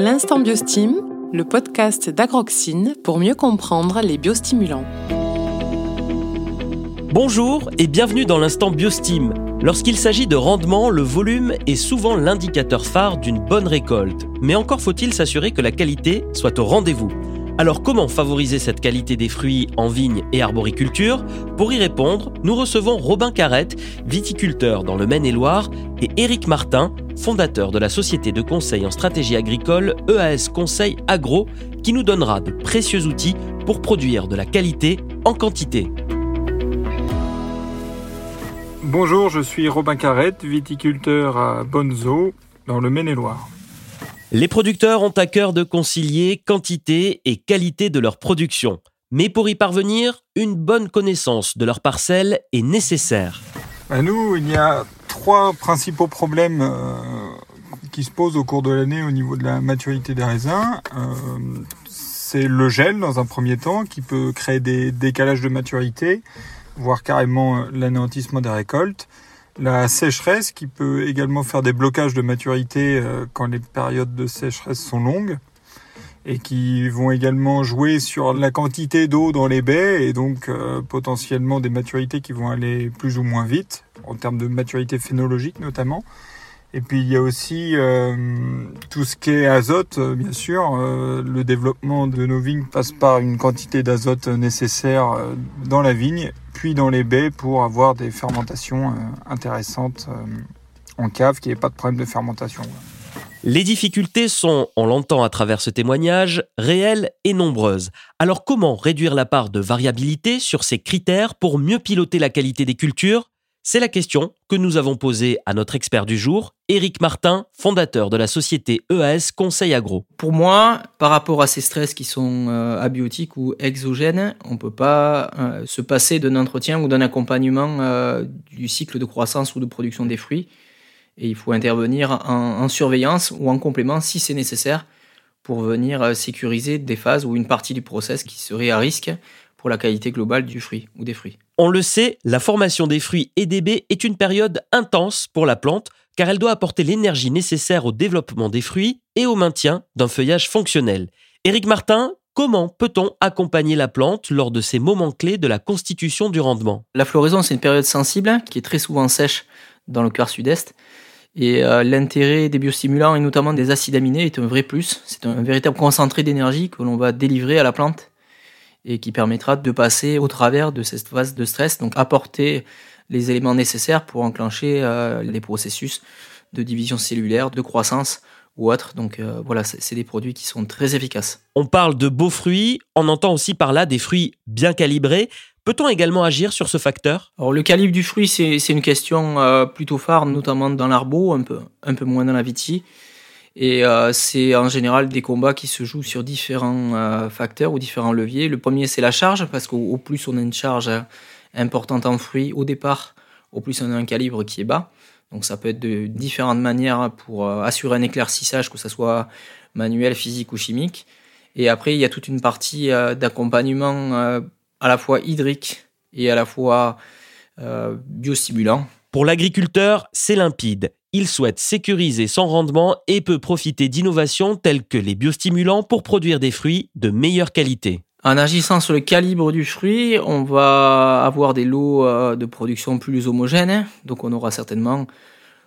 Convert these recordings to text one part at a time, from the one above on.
L'instant Biostim, le podcast d'Agroxine pour mieux comprendre les biostimulants. Bonjour et bienvenue dans l'instant Biostim. Lorsqu'il s'agit de rendement, le volume est souvent l'indicateur phare d'une bonne récolte. Mais encore faut-il s'assurer que la qualité soit au rendez-vous. Alors comment favoriser cette qualité des fruits en vigne et arboriculture? Pour y répondre, nous recevons Robin Carrette, viticulteur dans le Maine-et-Loire, et Éric Martin, fondateur de la société de conseil en stratégie agricole EAS Conseil Agro, qui nous donnera de précieux outils pour produire de la qualité en quantité. Bonjour, je suis Robin Carrette, viticulteur à Bonzo, dans le Maine-et-Loire. Les producteurs ont à cœur de concilier quantité et qualité de leur production. Mais pour y parvenir, une bonne connaissance de leur parcelle est nécessaire. À nous, il y a trois principaux problèmes euh, qui se posent au cours de l'année au niveau de la maturité des raisins. Euh, c'est le gel dans un premier temps qui peut créer des décalages de maturité, voire carrément l'anéantissement des récoltes. La sécheresse qui peut également faire des blocages de maturité euh, quand les périodes de sécheresse sont longues et qui vont également jouer sur la quantité d'eau dans les baies et donc euh, potentiellement des maturités qui vont aller plus ou moins vite en termes de maturité phénologique notamment. Et puis il y a aussi euh, tout ce qui est azote, bien sûr. le développement de nos vignes passe par une quantité d'azote nécessaire dans la vigne puis dans les baies pour avoir des fermentations euh, intéressantes euh, en cave, qu'il n'y ait pas de problème de fermentation. Les difficultés sont, on l'entend à travers ce témoignage, réelles et nombreuses. Alors comment réduire la part de variabilité sur ces critères pour mieux piloter la qualité des cultures? C'est la question que nous avons posée à notre expert du jour, Éric Martin, fondateur de la société EAS Conseil Agro. Pour moi, par rapport à ces stress qui sont euh, abiotiques ou exogènes, on ne peut pas euh, se passer d'un entretien ou d'un accompagnement euh, du cycle de croissance ou de production des fruits. Et il faut intervenir en, en surveillance ou en complément si c'est nécessaire pour venir sécuriser des phases ou une partie du process qui serait à risque pour la qualité globale du fruit ou des fruits. On le sait, la formation des fruits et des baies est une période intense pour la plante car elle doit apporter l'énergie nécessaire au développement des fruits et au maintien d'un feuillage fonctionnel. Éric Martin, comment peut-on accompagner la plante lors de ces moments clés de la constitution du rendement? La floraison, c'est une période sensible qui est très souvent sèche dans le quart sud-est. Et euh, l'intérêt des biostimulants et notamment des acides aminés est un vrai plus. C'est un véritable concentré d'énergie que l'on va délivrer à la plante et qui permettra de passer au travers de cette phase de stress, donc apporter les éléments nécessaires pour enclencher euh, les processus de division cellulaire, de croissance ou autre. Donc euh, voilà, c'est des produits qui sont très efficaces. On parle de beaux fruits, on entend aussi par là des fruits bien calibrés. Peut-on également agir sur ce facteur? Alors le calibre du fruit, c'est une question euh, plutôt phare, notamment dans l'arbo, un peu, un peu moins dans la vitie. Et euh, c'est en général des combats qui se jouent sur différents euh, facteurs ou différents leviers. Le premier, c'est la charge, parce qu'au plus on a une charge importante en fruits au départ, au plus on a un calibre qui est bas. Donc ça peut être de différentes manières pour euh, assurer un éclaircissage, que ce soit manuel, physique ou chimique. Et après, il y a toute une partie d'accompagnement à la fois hydrique et à la fois biostimulant. Pour l'agriculteur, c'est limpide. Il souhaite sécuriser son rendement et peut profiter d'innovations telles que les biostimulants pour produire des fruits de meilleure qualité. En agissant sur le calibre du fruit, on va avoir des lots euh, de production plus homogènes. Donc on aura certainement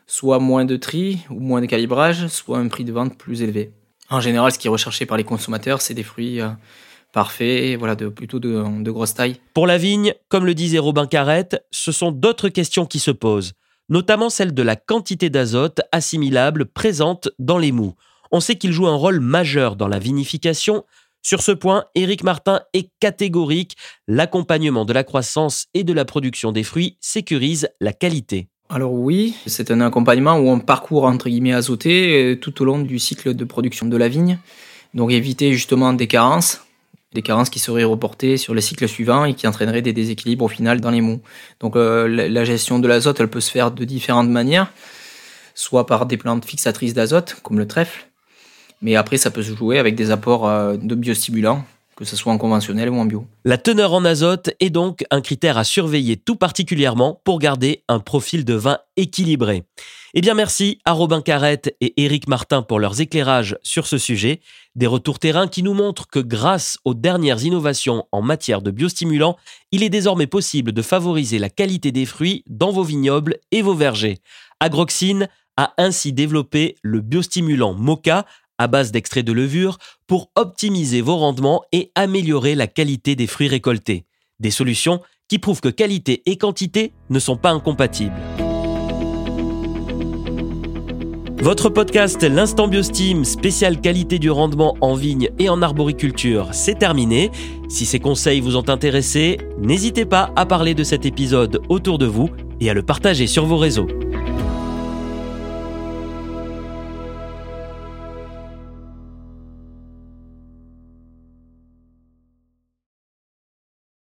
soit moins de tri ou moins de calibrage, soit un prix de vente plus élevé. En général, ce qui est recherché par les consommateurs, c'est des fruits euh, parfaits, voilà, de, plutôt de, de grosse taille. Pour la vigne, comme le disait Robin Carrette, ce sont d'autres questions qui se posent notamment celle de la quantité d'azote assimilable présente dans les mous. On sait qu'il joue un rôle majeur dans la vinification. Sur ce point, Éric Martin est catégorique. L'accompagnement de la croissance et de la production des fruits sécurise la qualité. Alors oui, c'est un accompagnement où on parcourt entre guillemets azoté euh, tout au long du cycle de production de la vigne. Donc éviter justement des carences, des carences qui seraient reportées sur les cycles suivants et qui entraîneraient des déséquilibres au final dans les mous. Donc euh, la gestion de l'azote, elle peut se faire de différentes manières, soit par des plantes fixatrices d'azote, comme le trèfle, mais après ça peut se jouer avec des apports euh, de biostimulants, que ce soit en conventionnel ou en bio. La teneur en azote est donc un critère à surveiller tout particulièrement pour garder un profil de vin équilibré. Eh bien merci à Robin Carrette et Éric Martin pour leurs éclairages sur ce sujet, des retours terrain qui nous montrent que grâce aux dernières innovations en matière de biostimulants, il est désormais possible de favoriser la qualité des fruits dans vos vignobles et vos vergers. Agroxine a ainsi développé le biostimulant Mocha à base d'extrait de levure pour optimiser vos rendements et améliorer la qualité des fruits récoltés. Des solutions qui prouvent que qualité et quantité ne sont pas incompatibles. Votre podcast L'Instant Biostime, spécial qualité du rendement en vigne et en arboriculture, c'est terminé. Si ces conseils vous ont intéressé, n'hésitez pas à parler de cet épisode autour de vous et à le partager sur vos réseaux.